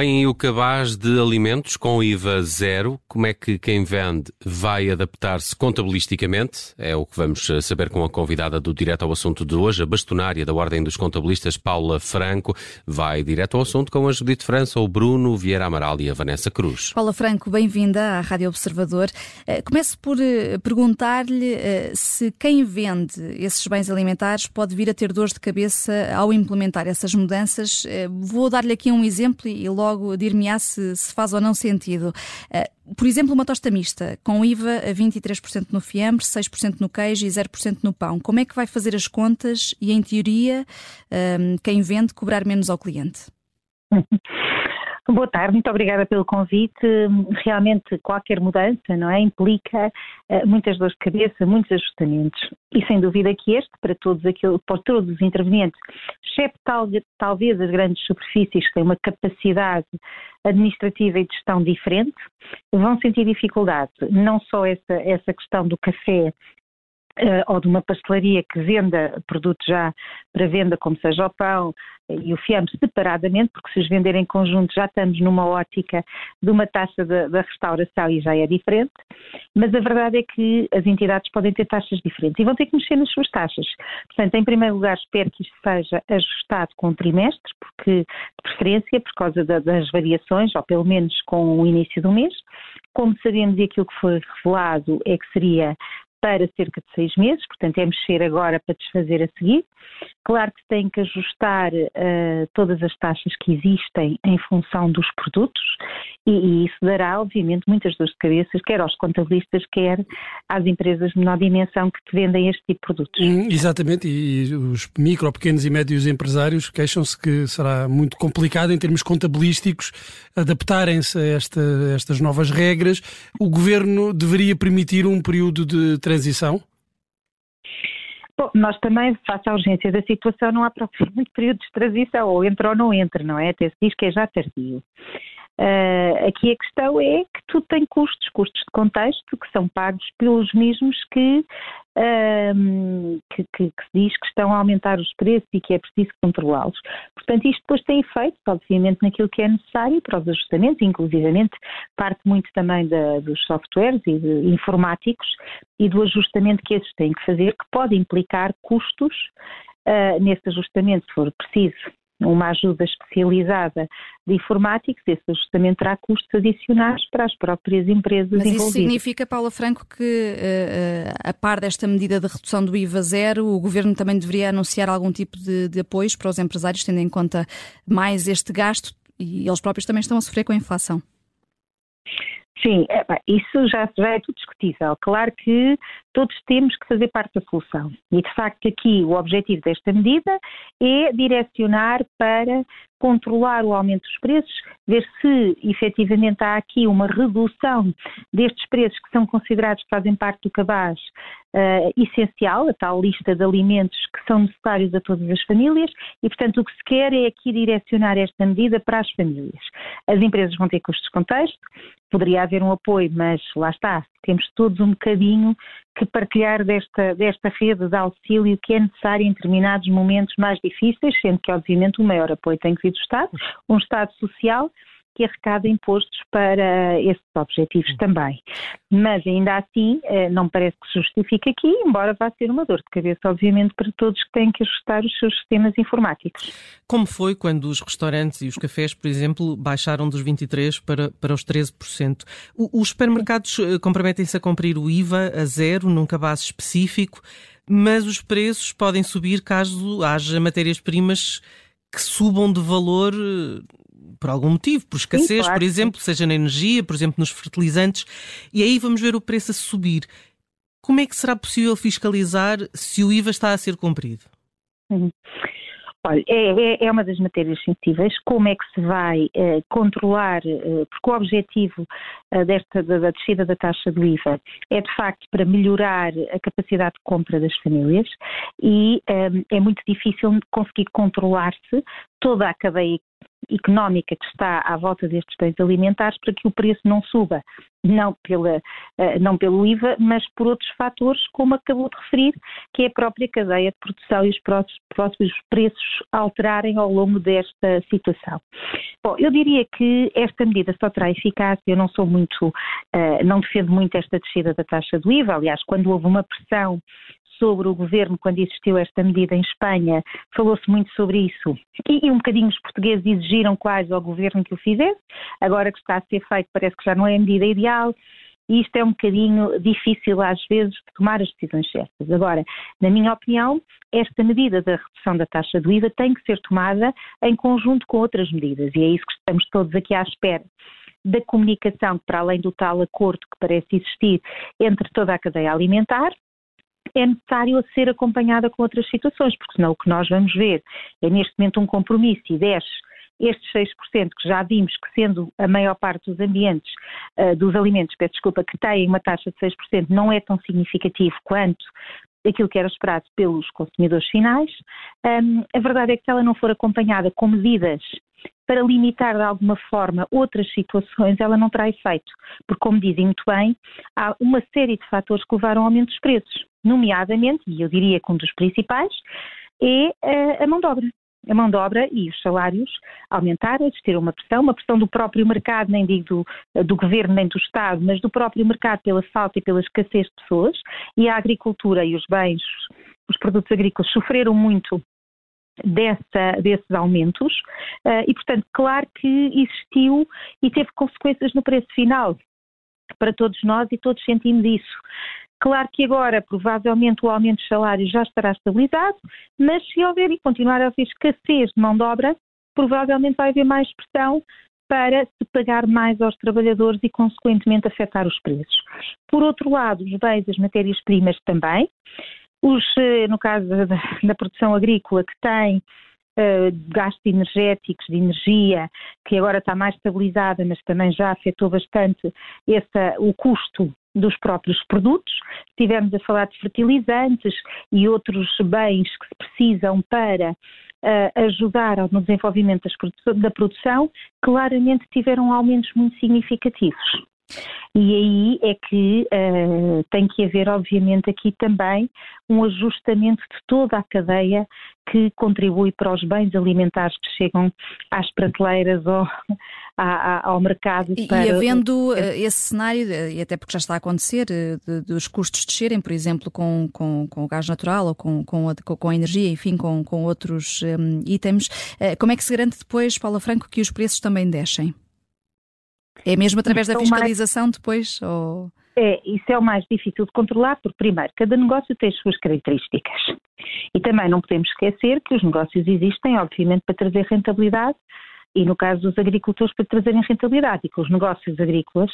Vem o cabaz de alimentos com IVA zero. Como é que quem vende vai adaptar-se contabilisticamente? É o que vamos eh, saber com a convidada do Direto ao Assunto de hoje, a bastonária da Ordem dos Contabilistas, Paula Franco. Vai direto ao assunto com a Judite França, o Bruno Vieira Amaral e a Vanessa Cruz. Paula Franco, bem-vinda à Rádio Observador. Eh, começo por eh, perguntar-lhe se quem vende esses bens alimentares pode vir a ter dores de cabeça ao implementar essas mudanças. Vou dar-lhe aqui um exemplo e logo dir-me-á se, se, faz ou não sentido. Uh, por exemplo, uma tosta mista, com IVA a 23% no fiambre, 6% no queijo e 0% no pão. Como é que vai fazer as contas e, em teoria, uh, quem vende cobrar menos ao cliente? Boa tarde, muito obrigada pelo convite. Realmente qualquer mudança, não é, implica uh, muitas dores de cabeça, muitos ajustamentos. E sem dúvida que este, para todos aquilo, para todos os intervenientes, exceto tal, talvez as grandes superfícies que têm uma capacidade administrativa e de gestão diferente, vão sentir dificuldade. Não só essa, essa questão do café ou de uma pastelaria que venda produtos já para venda, como seja o pão e o fiambre separadamente, porque se os vender em conjunto já estamos numa ótica de uma taxa da restauração e já é diferente, mas a verdade é que as entidades podem ter taxas diferentes e vão ter que mexer nas suas taxas. Portanto, em primeiro lugar, espero que isto seja ajustado com o trimestre, porque, de preferência, por causa da, das variações, ou pelo menos com o início do mês. Como sabemos e aquilo que foi revelado é que seria para cerca de seis meses, portanto é mexer agora para desfazer a seguir. Claro que tem que ajustar uh, todas as taxas que existem em função dos produtos e, e, isso dará, obviamente, muitas dores de cabeça, quer aos contabilistas, quer às empresas de menor dimensão que vendem este tipo de produtos. Hum, exatamente, e os micro, pequenos e médios empresários queixam-se que será muito complicado em termos contabilísticos adaptarem-se a esta, estas novas regras. O governo deveria permitir um período de transição? Bom, nós também, face à urgência da situação, não há propriamente período de transição, ou entra ou não entra, não é? Até se diz que é já tardio. Uh, aqui a questão é que tudo tem custos, custos de contexto, que são pagos pelos mesmos que, uh, que, que, que, se diz que estão a aumentar os preços e que é preciso controlá-los. Portanto, isto depois tem efeito, obviamente, naquilo que é necessário para os ajustamentos, inclusivamente parte muito também da, dos softwares e de informáticos e do ajustamento que esses têm que fazer, que pode implicar custos uh, nesse ajustamento, se for preciso uma ajuda especializada de informáticos, esse ajustamento terá custos adicionais para as próprias empresas Mas envolvidas. isso significa, Paula Franco, que uh, a par desta medida de redução do IVA zero, o Governo também deveria anunciar algum tipo de, de apoios para os empresários, tendo em conta mais este gasto e eles próprios também estão a sofrer com a inflação. Sim, isso já, já é tudo discutível. Claro que todos temos que fazer parte da solução. E, de facto, aqui o objetivo desta medida é direcionar para controlar o aumento dos preços, ver se efetivamente há aqui uma redução destes preços que são considerados que fazem parte do cabaz uh, essencial, a tal lista de alimentos que são necessários a todas as famílias e, portanto, o que se quer é aqui direcionar esta medida para as famílias. As empresas vão ter custos de contexto, poderia haver um apoio, mas lá está, temos todos um bocadinho que partilhar desta, desta rede de auxílio que é necessária em determinados momentos mais difíceis, sendo que, obviamente, o maior apoio tem que vir do Estado, um Estado social que arrecada impostos para esses objetivos também. Mas ainda assim, eh, não parece que se justifique aqui, embora vá ser uma dor de cabeça, obviamente, para todos que têm que ajustar os seus sistemas informáticos. Como foi quando os restaurantes e os cafés, por exemplo, baixaram dos 23% para, para os 13%? os supermercados eh, comprometem-se a cumprir o IVA a zero, num cabaz específico, mas os preços podem subir caso haja matérias-primas que subam de valor eh, por algum motivo, por escassez, Sim, claro. por exemplo, seja na energia, por exemplo, nos fertilizantes, e aí vamos ver o preço a subir. Como é que será possível fiscalizar se o IVA está a ser cumprido? Uhum. Olha, é, é, é, uma das matérias sensíveis. Como é que se vai eh, controlar, eh, porque o objetivo eh, desta, da, da, descida da taxa do IVA é de facto para melhorar a capacidade de compra das famílias e é muito difícil conseguir controlar-se toda a cadeia económica que está à volta destes bens alimentares para que o preço não suba, não, pela, eh, não pelo IVA, mas por outros fatores, como acabou de referir, que é a própria cadeia de produção e os próprios preços alterarem ao longo desta situação. Bom, eu diria que esta medida só terá eficácia, eu não sou muito, eh, não defendo muito esta descida da taxa do IVA, aliás, quando houve uma pressão sobre o governo quando existiu esta medida em Espanha, falou-se muito sobre isso. E, e, um bocadinho os portugueses exigiram quase ao governo que o fizesse. Agora que está a ser feito, parece que já não é a medida ideal. E isto é um bocadinho difícil, às vezes, de tomar as decisões certas. Agora, na minha opinião, esta medida da redução da taxa do IVA tem que ser tomada em conjunto com outras medidas. E é isso que estamos todos aqui à espera da comunicação, para além do tal acordo que parece existir entre toda a cadeia alimentar, é necessário ser acompanhada com outras situações, porque senão o que nós vamos ver é neste momento um compromisso e desce estes 6% que já vimos que sendo a maior parte dos ambientes, uh, dos alimentos, peço desculpa, que têm uma taxa de 6% não é tão significativo quanto aquilo que era esperado pelos consumidores finais. Um, a verdade é que se ela não for acompanhada com medidas para limitar de alguma forma outras situações, ela não terá efeito. Porque, como dizem muito bem, há uma série de fatores que levaram ao aumento dos preços, nomeadamente, e eu diria que um dos principais, é a mão de obra a mão de obra e os salários aumentaram, existir uma pressão, uma pressão do próprio mercado, nem digo do, do, governo nem do Estado, mas do próprio mercado pela falta e pela escassez de pessoas, e a agricultura e os bens, os produtos agrícolas sofreram muito dessa, desses aumentos uh, e, portanto, claro que existiu e teve consequências no preço final para todos nós e todos sentimos isso. Claro que agora, provavelmente, o aumento de salários já estará estabilizado, mas se houver e continuar a haver escassez de mão de obra, provavelmente vai haver mais pressão para se pagar mais aos trabalhadores e, consequentemente, afetar os preços. Por outro lado, os bens as matérias-primas também. Os, eh, no caso da, produção agrícola, que tem uh, gastos energéticos, de energia, que agora está mais estabilizada, mas também já afetou bastante esse, o custo dos próprios produtos. Estivemos a falar de fertilizantes e outros bens que se precisam para uh, ajudar no desenvolvimento da produção, claramente tiveram aumentos muito significativos. E aí é que uh, tem que haver, obviamente, aqui também um ajustamento de toda a cadeia que contribui para os bens alimentares que chegam às prateleiras ou ao mercado. E, para... e havendo eh, esse cenário, eh, e até porque já está a acontecer, de, dos custos descerem, por exemplo, com, com, com o gás natural ou com, com, a, com a energia, enfim, com, com outros um, itens, como é que se garante depois, Paula Franco, que os preços também descem? É mesmo através da fiscalização mais... depois? Ou... É, isso é o mais difícil de controlar, porque, primeiro, cada negócio tem as suas características. E também não podemos esquecer que os negócios existem, obviamente, para trazer rentabilidade e, no caso dos agricultores, para trazerem rentabilidade. E com os negócios agrícolas,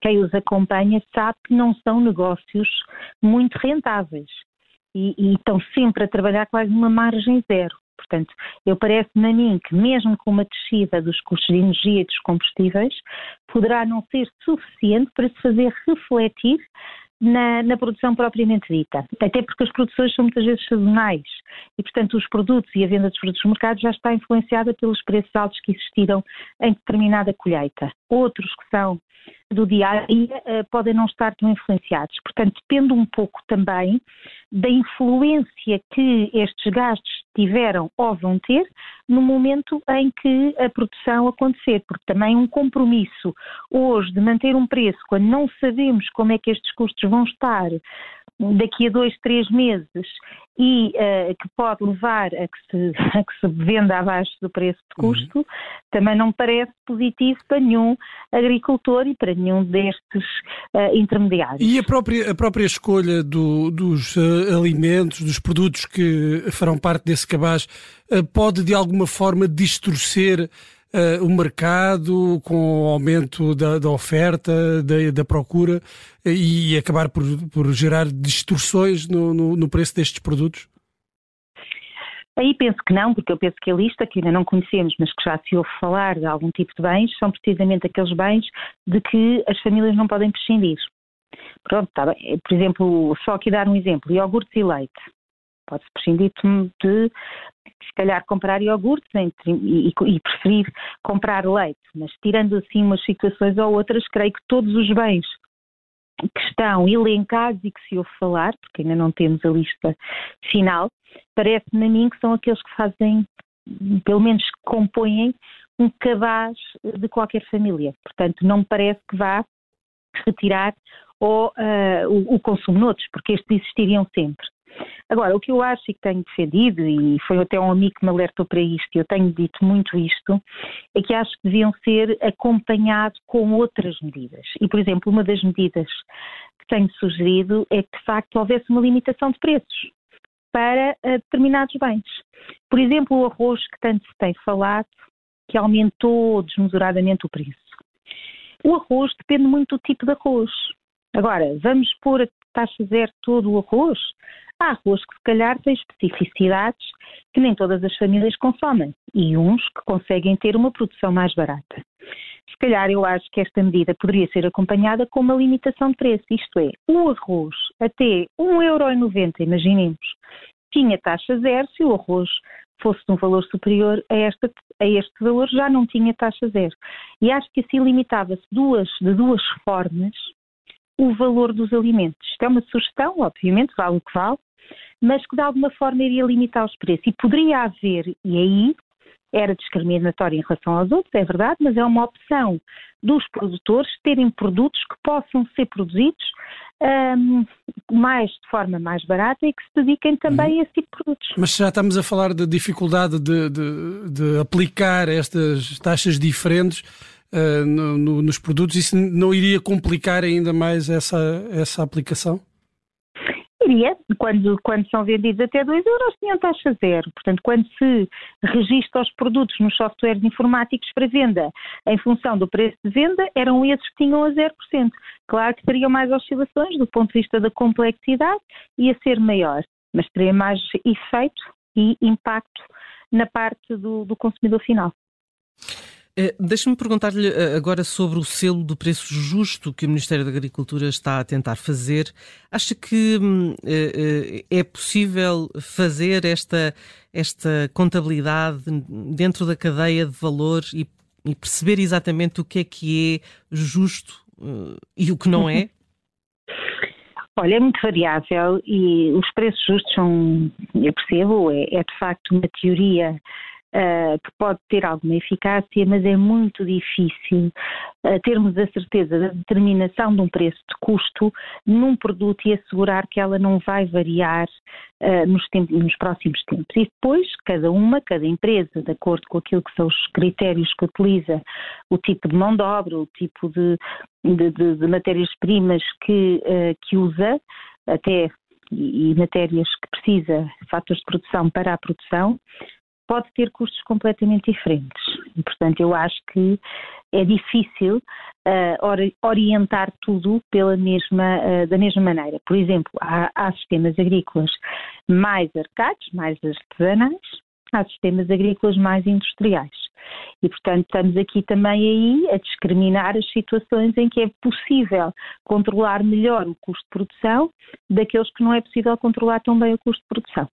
quem os acompanha sabe que não são negócios muito rentáveis. E, e estão sempre a trabalhar quase uma margem zero. Portanto, eu parece-me a mim que mesmo com uma descida dos custos de energia e dos combustíveis, poderá não ser suficiente para se fazer refletir na, na, produção propriamente dita. Até porque as produções são muitas vezes sazonais e, portanto, os produtos e a venda dos produtos no mercado já está influenciada pelos preços altos que existiram em determinada colheita. Outros que são do dia a dia uh, podem não estar tão influenciados. Portanto, depende um pouco também da influência que estes gastos tiveram ou vão ter no momento em que a produção acontecer, porque também um compromisso hoje de manter um preço quando não sabemos como é que estes custos vão estar daqui a dois, três meses e uh, que pode levar a que, se, a que se venda abaixo do preço de custo, uhum. também não parece positivo para nenhum agricultor e para nenhum destes uh, intermediários. E a própria, a própria escolha do, dos uh, alimentos, dos produtos que farão parte desse cabaz, pode de alguma forma distorcer uh, o mercado com o aumento da, da oferta, da, da, procura e acabar por, por gerar distorções no, no, no preço destes produtos? Aí penso que não, porque eu penso que a lista, que ainda não conhecemos, mas que já se ouve falar de algum tipo de bens, são precisamente aqueles bens de que as famílias não podem prescindir. Pronto, tá. Por exemplo, só aqui dar um exemplo, iogurtes e leite. Pode-se prescindir de se calhar comprar iogurtes entre, e, e, preferir comprar leite, mas tirando assim umas situações ou outras, creio que todos os bens que estão elencados e que se ouve falar, porque ainda não temos a lista final, parece-me a mim que são aqueles que fazem, pelo menos que compõem um cabaz de qualquer família. Portanto, não me parece que vá retirar ou, uh, o, o consumo noutros, porque estes existiriam sempre. Agora, o que eu acho e que tenho defendido, e foi até um amigo que me alertou para isto, e eu tenho dito muito isto, é que acho que deviam ser acompanhados com outras medidas. E, por exemplo, uma das medidas que tenho sugerido é que, de facto, houvesse uma limitação de preços para uh, determinados bens. Por exemplo, o arroz que tanto se tem falado, que aumentou desmesuradamente o preço. O arroz depende muito do tipo de arroz. Agora, vamos pôr a taxa zero todo o arroz? Há arroz que se calhar tem especificidades que nem todas as famílias consomem e uns que conseguem ter uma produção mais barata. Se calhar eu acho que esta medida poderia ser acompanhada com uma limitação de preço, isto é, o arroz até 1,90€, imaginemos, tinha taxa zero, se o arroz fosse de um valor superior a, esta, a este valor, já não tinha taxa zero. E acho que assim limitava-se duas, de duas formas o valor dos alimentos. Isto é uma sugestão, obviamente, vale o que vale, mas que de alguma forma iria limitar os preços. E poderia haver, e aí era discriminatório em relação aos outros, é verdade, mas é uma opção dos produtores terem produtos que possam ser produzidos um, mais de forma mais barata e que se dediquem também uhum. a esse tipo de produtos. Mas já estamos a falar de dificuldade de, de, de aplicar estas taxas diferentes uh, no, no, nos produtos, isso não iria complicar ainda mais essa, essa aplicação? Iria, quando, quando são vendidos até 2 euros, tinham taxa zero. Portanto, quando se registra os produtos nos softwares informáticos para venda em função do preço de venda, eram esses que tinham a 0%. Claro que teriam mais oscilações do ponto de vista da complexidade, ia ser maior, mas teria mais efeito e impacto na parte do, do consumidor final. Uh, Deixe-me perguntar-lhe uh, agora sobre o selo do preço justo que o Ministério da Agricultura está a tentar fazer. Acha que uh, é possível fazer esta, esta contabilidade dentro da cadeia de valor e, e perceber exatamente o que é que é justo e o que não é? Olha, é muito variável e os preços justos são, eu percebo, é, é de facto uma teoria uh, que pode ter alguma eficácia, mas é muito difícil uh, termos a certeza da determinação de um preço de custo num produto e assegurar que ela não vai variar uh, nos, tempos, nos próximos tempos. E depois, cada uma, cada empresa, de acordo com aquilo que são os critérios que utiliza, o tipo de mão de obra, o tipo de, de, de, de matérias-primas que, que usa, até e matérias que precisa, fatores de produção para a produção, pode ter custos completamente diferentes. E, portanto, eu acho que é difícil uh, orientar tudo pela mesma, uh, da mesma maneira. Por exemplo, há, há sistemas agrícolas mais arcados, mais artesanais, há sistemas agrícolas mais industriais. E, portanto, estamos aqui também aí a discriminar as situações em que é possível controlar melhor o custo de produção daqueles que não é possível controlar tão bem o custo de produção.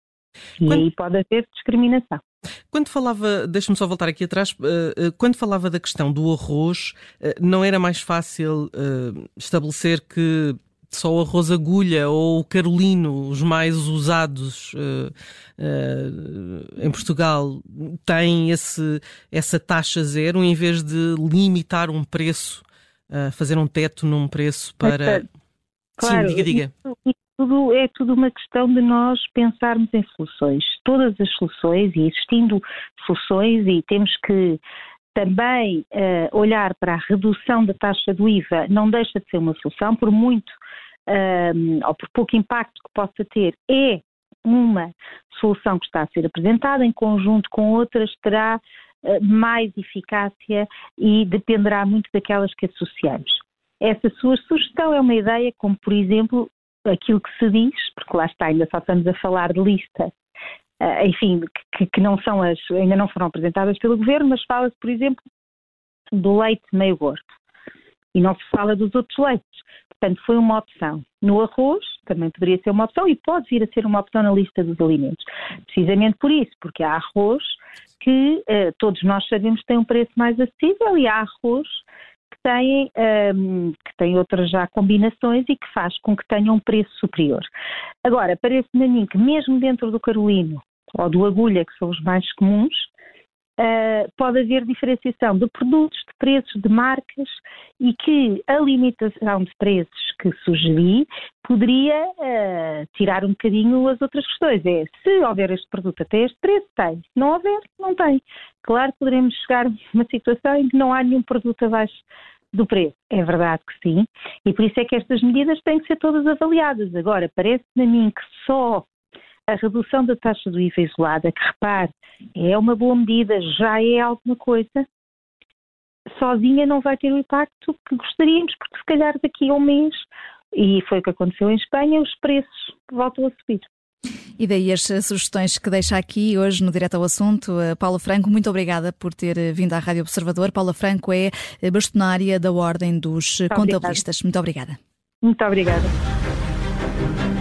E Quando... aí pode haver discriminação. Quando falava, deixa-me só voltar aqui atrás, eh, eh, quando falava da questão do arroz, eh, não era mais fácil estabelecer que só o arroz agulha ou o carolino, os mais usados uh, uh, em Portugal, têm esse, essa taxa zero, em vez de limitar um preço, uh, fazer um teto num preço para. Claro, Sim, diga, diga. Isso, tudo, é tudo uma questão de nós pensarmos em soluções. Todas as soluções, e existindo soluções, e temos que também uh, olhar para a redução da taxa do IVA, não deixa de ser uma solução, por muito uh, ou por pouco impacto que possa ter, é uma solução que está a ser apresentada, em conjunto com outras terá uh, mais eficácia e dependerá muito daquelas que associamos. Essa sua sugestão é uma ideia, como por exemplo aquilo que se diz, porque lá está, ainda só estamos a falar de lista, uh, enfim, que, que, não são as, ainda não foram apresentadas pelo governo, mas fala-se, por exemplo, do leite meio gordo. E não se fala dos outros leites. Portanto, foi uma opção. No arroz, também poderia ser uma opção e pode vir a ser uma opção na lista dos alimentos. Precisamente por isso, porque há arroz que uh, todos nós sabemos que tem um preço mais acessível e há arroz que tem, um, que tem outras já combinações e que faz com que tenha um preço superior. Agora, parece-me a mim que mesmo dentro do Carolino ou do Agulha, que são os mais comuns, uh, pode haver diferenciação de produtos, de preços, de marcas e que a limitação de preços que sugeri poderia uh, tirar um bocadinho as outras questões. É, se houver este produto até este preço, tem. Se não houver, não tem. Claro poderemos chegar a uma situação em que não há nenhum produto abaixo do preço. É verdade que sim, e por isso é que estas medidas têm que ser todas avaliadas. Agora, parece-me a mim que só a redução da taxa do IVA isolada, que repare, é uma boa medida, já é alguma coisa, sozinha não vai ter o impacto que gostaríamos, porque se calhar daqui a um mês, e foi o que aconteceu em Espanha, os preços voltam a subir. E daí as sugestões que deixa aqui hoje no Direto ao Assunto. Eh, Paula Franco, muito obrigada por ter eh, vindo à Rádio Observador. Paula Franco é eh, bastonária da Ordem dos muito Contabilistas. Obrigada. Muito obrigada. Muito obrigada.